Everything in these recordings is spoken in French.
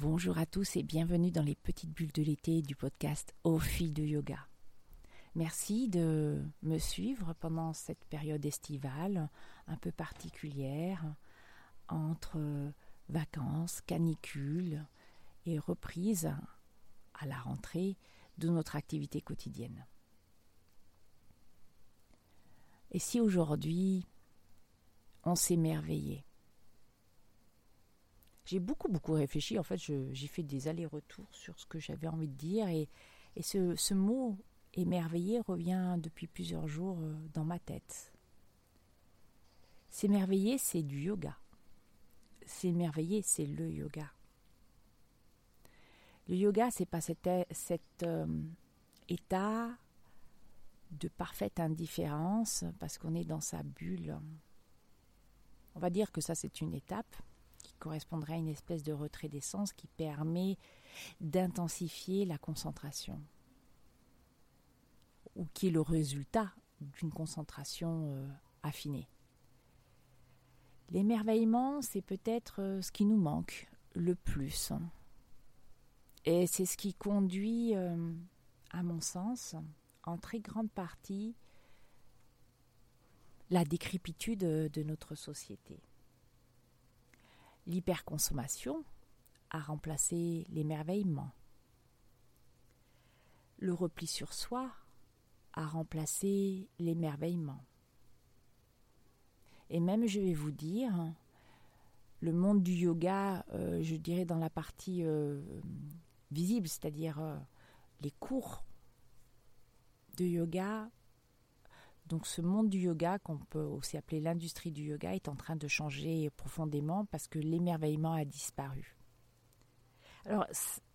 Bonjour à tous et bienvenue dans les petites bulles de l'été du podcast Au fil de yoga. Merci de me suivre pendant cette période estivale un peu particulière entre vacances, canicules et reprise à la rentrée de notre activité quotidienne. Et si aujourd'hui on s'émerveillait? J'ai beaucoup, beaucoup réfléchi. En fait, j'ai fait des allers-retours sur ce que j'avais envie de dire. Et, ce, mot émerveillé revient depuis plusieurs jours euh, dans ma tête. S'émerveiller, c'est du yoga. S'émerveiller, c'est le yoga. Le yoga, c'est pas cet, cet euh, état de parfaite indifférence parce qu'on est dans sa bulle. On va dire que ça, c'est une étape correspondrait à une espèce de retrait d'essence qui permet d'intensifier la concentration, ou qui est le résultat d'une concentration euh, affinée. L'émerveillement, c'est peut-être euh, ce qui nous manque le plus. Et c'est ce qui conduit, euh, à mon sens, en très grande partie, la décrépitude de notre société. L'hyperconsommation a remplacé l'émerveillement. Le repli sur soi a remplacé l'émerveillement. Et même, je vais vous dire, le monde du yoga, euh, je dirais dans la partie euh, visible, c'est-à-dire euh, les cours de yoga, donc ce monde du yoga, qu'on peut aussi appeler l'industrie du yoga, est en train de changer profondément parce que l'émerveillement a disparu. Alors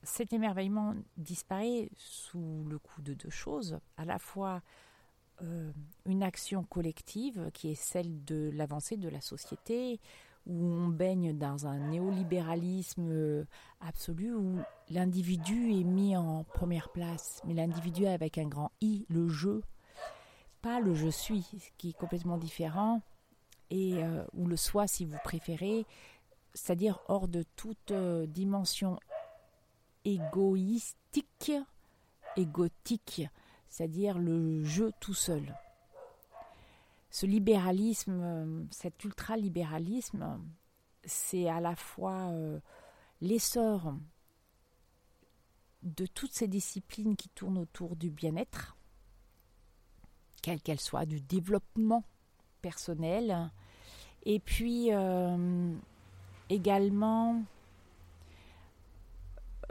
cet émerveillement disparaît sous le coup de deux choses, à la fois euh, une action collective qui est celle de l'avancée de la société, où on baigne dans un néolibéralisme absolu, où l'individu est mis en première place, mais l'individu avec un grand I, le jeu, le je suis, qui est complètement différent, et euh, ou le soi si vous préférez, c'est-à-dire hors de toute euh, dimension égoïstique, égotique, c'est-à-dire le je tout seul. Ce libéralisme, euh, cet ultralibéralisme, c'est à la fois l'essor de toutes ces disciplines qui tournent autour du bien-être, quelle qu'elle soit, du développement personnel, et puis euh, également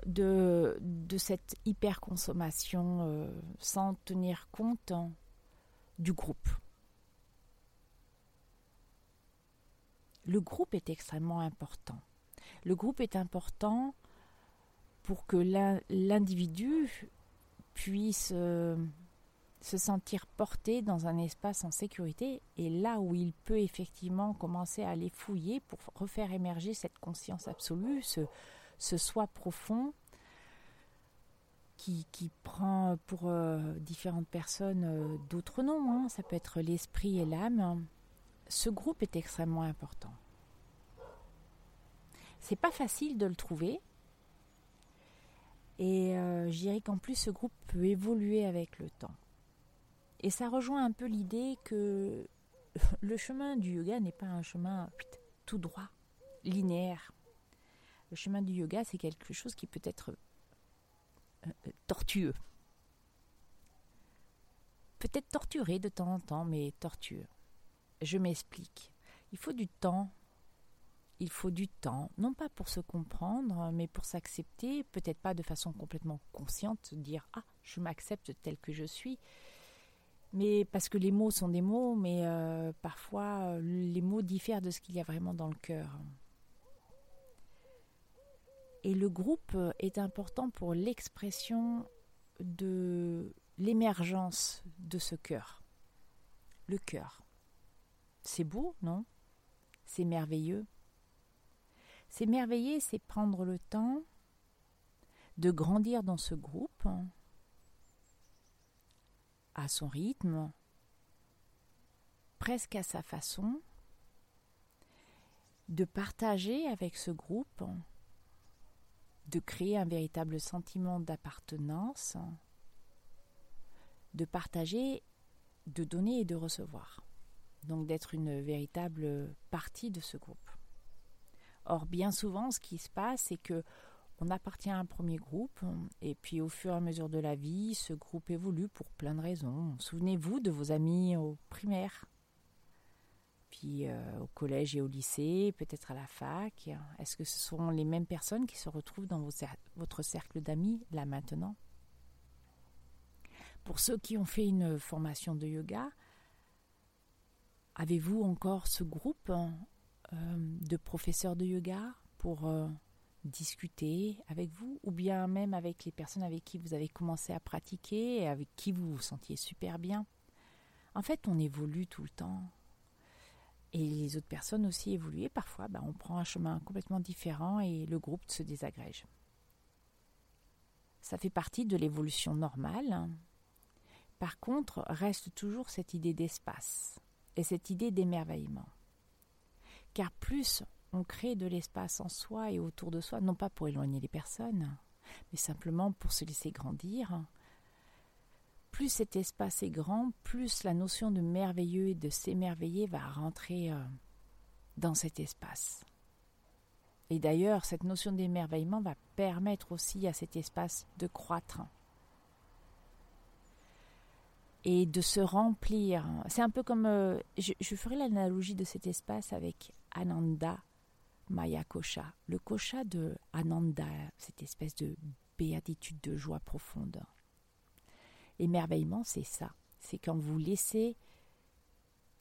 de, cette hyperconsommation euh, sans tenir compte du groupe. Le groupe est extrêmement important. Le groupe est important pour que l'individu puisse euh, se sentir porté dans un espace en sécurité et là où il peut effectivement commencer à aller fouiller pour refaire émerger cette conscience absolue, ce, soi profond qui, qui prend pour euh, différentes personnes euh, d'autres noms, hein. ça peut être l'esprit et l'âme. Ce groupe est extrêmement important. C'est pas facile de le trouver. Et euh, je dirais qu'en plus ce groupe peut évoluer avec le temps. Et ça rejoint un peu l'idée que le chemin du yoga n'est pas un chemin tout droit, linéaire. Le chemin du yoga, c'est quelque chose qui peut être euh, euh, tortueux. Peut-être torturé de temps en temps, mais tortueux. Je m'explique. Il faut du temps. Il faut du temps, non pas pour se comprendre, mais pour s'accepter, peut-être pas de façon complètement consciente, dire Ah, je m'accepte tel que je suis, mais parce que les mots sont des mots, mais euh, parfois les mots diffèrent de ce qu'il y a vraiment dans le cœur. Et le groupe est important pour l'expression de l'émergence de ce cœur. Le cœur. C'est beau, non? C'est merveilleux. C'est merveilleux, c'est prendre le temps de grandir dans ce groupe, à son rythme, presque à sa façon, de partager avec ce groupe de créer un véritable sentiment d'appartenance, de partager, de donner et de recevoir. Donc d'être une véritable partie de ce groupe. Or, bien souvent, ce qui se passe, c'est que on appartient à un premier groupe, et puis au fur et à mesure de la vie, ce groupe évolue pour plein de raisons. Souvenez-vous de vos amis au primaire, puis euh, au collège et au lycée, peut-être à la fac. Est-ce que ce sont les mêmes personnes qui se retrouvent dans votre cercle d'amis là maintenant? Pour ceux qui ont fait une formation de yoga, avez-vous encore ce groupe euh, de professeurs de yoga pour euh, discuter avec vous ou bien même avec les personnes avec qui vous avez commencé à pratiquer et avec qui vous vous sentiez super bien. En fait, on évolue tout le temps. Et les autres personnes aussi évoluent. Parfois, ben, on prend un chemin complètement différent et le groupe se désagrège. Ça fait partie de l'évolution normale. Par contre, reste toujours cette idée d'espace et cette idée d'émerveillement. Car plus on crée de l'espace en soi et autour de soi, non pas pour éloigner les personnes, mais simplement pour se laisser grandir. Plus cet espace est grand, plus la notion de merveilleux et de s'émerveiller va rentrer euh, dans cet espace. Et d'ailleurs, cette notion d'émerveillement va permettre aussi à cet espace de croître et de se remplir. C'est un peu comme, euh, je, je ferai l'analogie de cet espace avec Ananda, Maya Kosha, le Kosha de Ananda, cette espèce de béatitude de joie profonde. Émerveillement, c'est ça. C'est quand vous laissez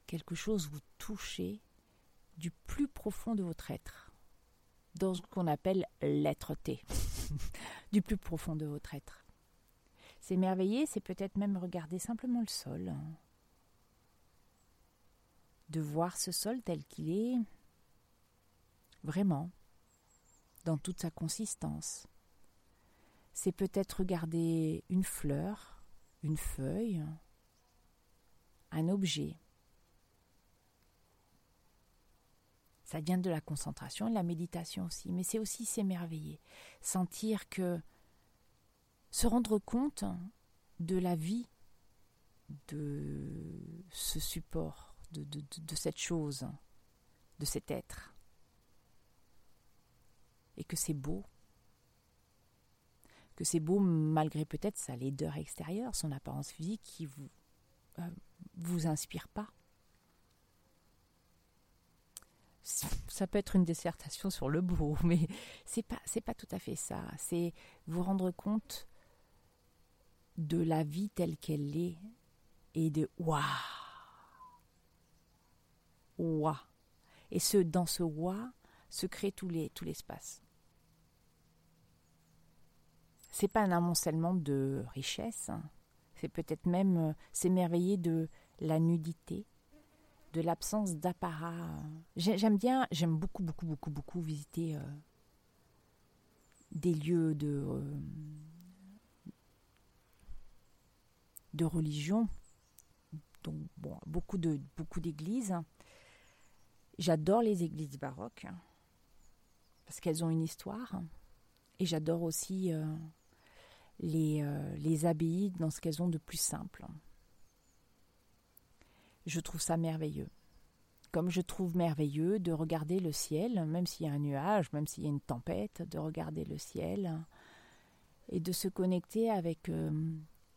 quelque chose vous toucher du plus profond de votre être, dans ce qu'on appelle l'être-té, du plus profond de votre être. S'émerveiller, c'est peut-être même regarder simplement le sol, de voir ce sol tel qu'il est, vraiment, dans toute sa consistance. C'est peut-être regarder une fleur, une feuille, un objet. Ça vient de la concentration de la méditation aussi, mais c'est aussi s'émerveiller, sentir que se rendre compte de la vie de ce support, de cette chose, de cet être et que c'est beau. Que c'est beau malgré peut-être sa laideur extérieure, son apparence physique qui vous euh, vous inspire pas. Ça peut être une dissertation sur le beau, mais c'est pas pas tout à fait ça. C'est vous rendre compte de la vie telle qu'elle est et de waouh, waouh. Et ce dans ce waouh se crée tout l'espace c'est pas un amoncellement de richesses, hein. c'est peut-être même euh, s'émerveiller de la nudité, de l'absence d'apparat. J'aime bien, j'aime beaucoup, beaucoup, beaucoup, beaucoup visiter euh, des lieux de, euh, de religion, donc bon, beaucoup de beaucoup d'églises. J'adore les églises baroques parce qu'elles ont une histoire, et j'adore aussi les, euh, les abbayes dans ce qu'elles ont de plus simple. Je trouve ça merveilleux. Comme je trouve merveilleux de regarder le ciel, même s'il y a un nuage, même s'il y a une tempête, de regarder le ciel et de se connecter avec euh,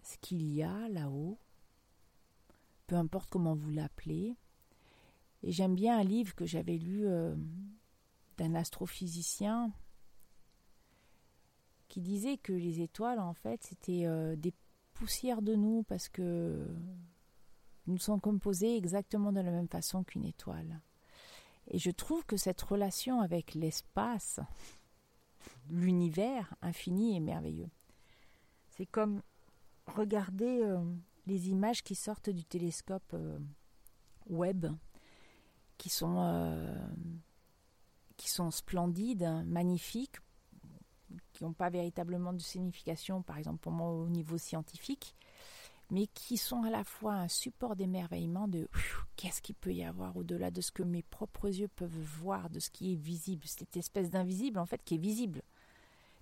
ce qu'il y a là-haut, peu importe comment vous l'appelez. Et j'aime bien un livre que j'avais lu euh, d'un astrophysicien qui disait que les étoiles, en fait, c'était euh, des poussières de nous parce que nous sommes composés exactement de la même façon qu'une étoile. Et je trouve que cette relation avec l'espace, l'univers infini est merveilleux. C'est comme regarder euh, les images qui sortent du télescope euh, web, qui sont, qui sont splendides, magnifiques, qui n'ont pas véritablement de signification, par exemple pour moi au niveau scientifique, mais qui sont à la fois un support d'émerveillement de qu'est-ce qu'il peut y avoir au-delà de ce que mes propres yeux peuvent voir, de ce qui est visible, cette espèce d'invisible en fait qui est visible,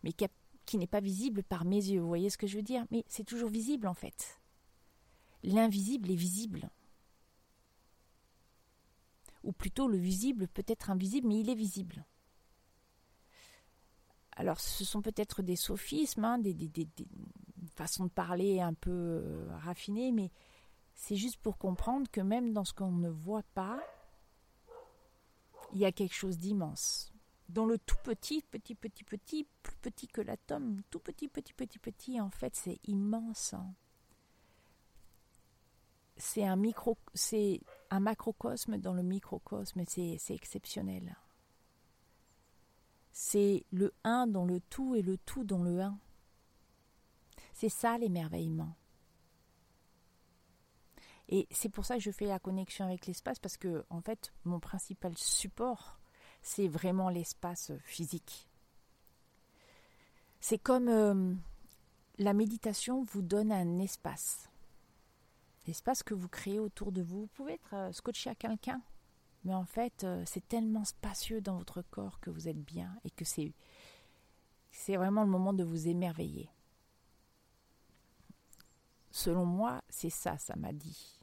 mais qui n'est pas visible par mes yeux. Vous voyez ce que je veux dire Mais c'est toujours visible en fait. L'invisible est visible. Ou plutôt le visible peut être invisible, mais il est visible. Alors ce sont peut-être des sophismes, hein, des, façons de parler un peu euh, raffinées, mais c'est juste pour comprendre que même dans ce qu'on ne voit pas, il y a quelque chose d'immense. Dans le tout petit, petit, petit, petit, plus petit que l'atome, tout petit, petit, petit, petit, en fait, c'est immense. Hein. C'est un micro, c'est un macrocosme dans le microcosme, c'est, exceptionnel. C'est le un dans le tout et le tout dans le un. C'est ça l'émerveillement. Et c'est pour ça que je fais la connexion avec l'espace, parce que, en fait, mon principal support, c'est vraiment l'espace physique. C'est comme euh, la méditation vous donne un espace. L'espace que vous créez autour de vous. Vous pouvez être euh, scotché à quelqu'un, mais en fait, euh, c'est tellement spacieux dans votre corps que vous êtes bien et que c'est, vraiment le moment de vous émerveiller. Selon moi, c'est ça, ça m'a dit.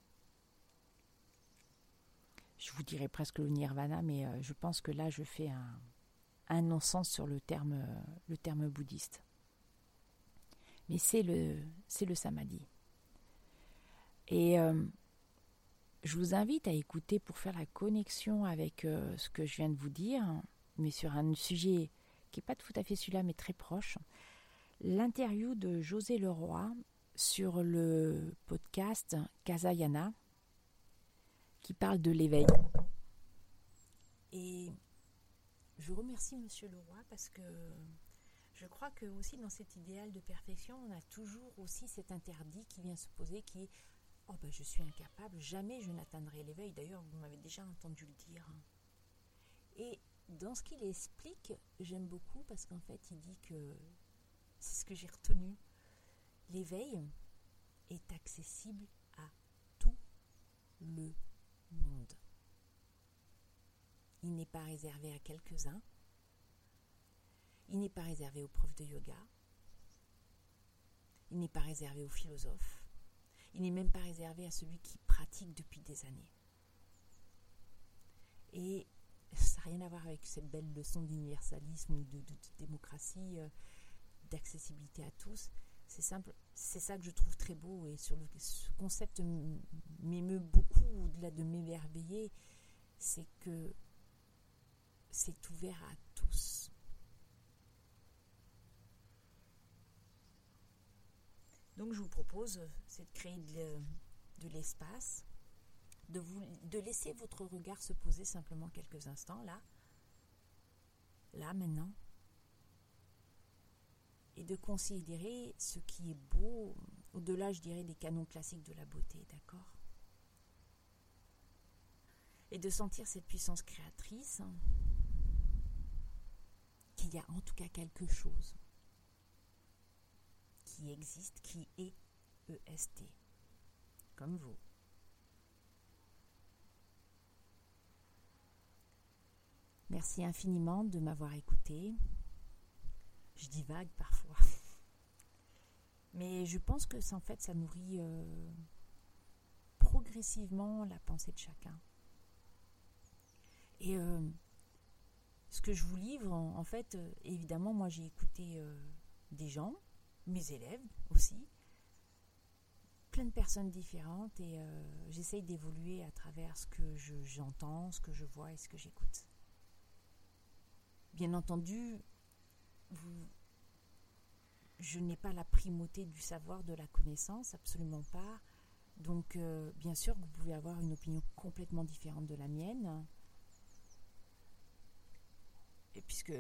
Je vous dirais presque le nirvana, mais euh, je pense que là, je fais un, non-sens sur le terme, le terme bouddhiste. Mais c'est le, c'est le samadhi. Et euh, je vous invite à écouter pour faire la connexion avec ce que je viens de vous dire, mais sur un sujet qui n'est pas tout à fait celui-là, mais très proche. L'interview de José Leroy sur le podcast Kazayana, qui parle de l'éveil. Et je remercie Monsieur Leroy parce que je crois que aussi dans cet idéal de perfection, on a toujours aussi cet interdit qui vient se poser, qui est oh ben je suis incapable, jamais je n'atteindrai l'éveil. D'ailleurs, vous m'avez déjà entendu le dire. Et dans ce qu'il explique, j'aime beaucoup parce qu'en fait, il dit que c'est ce que j'ai retenu. L'éveil est accessible à tout le monde. Il n'est pas réservé à quelques-uns. Il n'est pas réservé aux profs de yoga. Il n'est pas réservé aux philosophes. Il n'est même pas réservé à celui qui pratique depuis des années. Et ça n'a rien à voir avec cette belle leçon d'universalisme, de, démocratie, euh, d'accessibilité à tous. C'est simple, c'est ça que je trouve très beau et sur le, ce concept m'émeut beaucoup au-delà de m'émerveiller, c'est que c'est ouvert à tous. Donc je vous propose, c'est de créer de, l'espace, de, de laisser votre regard se poser simplement quelques instants là, là maintenant, et de considérer ce qui est beau, au-delà, je dirais, des canons classiques de la beauté, d'accord? Et de sentir cette puissance créatrice, qu'il y a en tout cas quelque chose qui existe, qui est EST, comme vous. Merci infiniment de m'avoir écouté. Je divague parfois. Mais je pense que ça, en fait, ça nourrit euh, progressivement la pensée de chacun. Et euh, ce que je vous livre, en, fait, euh, évidemment, moi j'ai écouté des gens, mes élèves aussi, plein de personnes différentes, et j'essaye d'évoluer à travers ce que j'entends, ce que je vois et ce que j'écoute. Bien entendu, je n'ai pas la primauté du savoir, de la connaissance, absolument pas. Donc, euh, bien sûr, vous pouvez avoir une opinion complètement différente de la mienne. Et puisque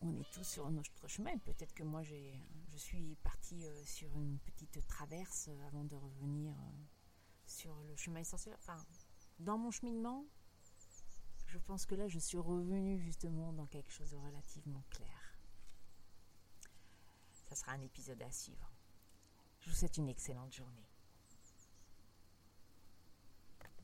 on est tous sur notre chemin, peut-être que moi, je suis partie euh, sur une petite traverse avant de revenir euh, sur le chemin essentiel. Enfin, dans mon cheminement, je pense que là, je suis revenue justement dans quelque chose de relativement clair ça sera un épisode à suivre. Je vous souhaite une excellente journée.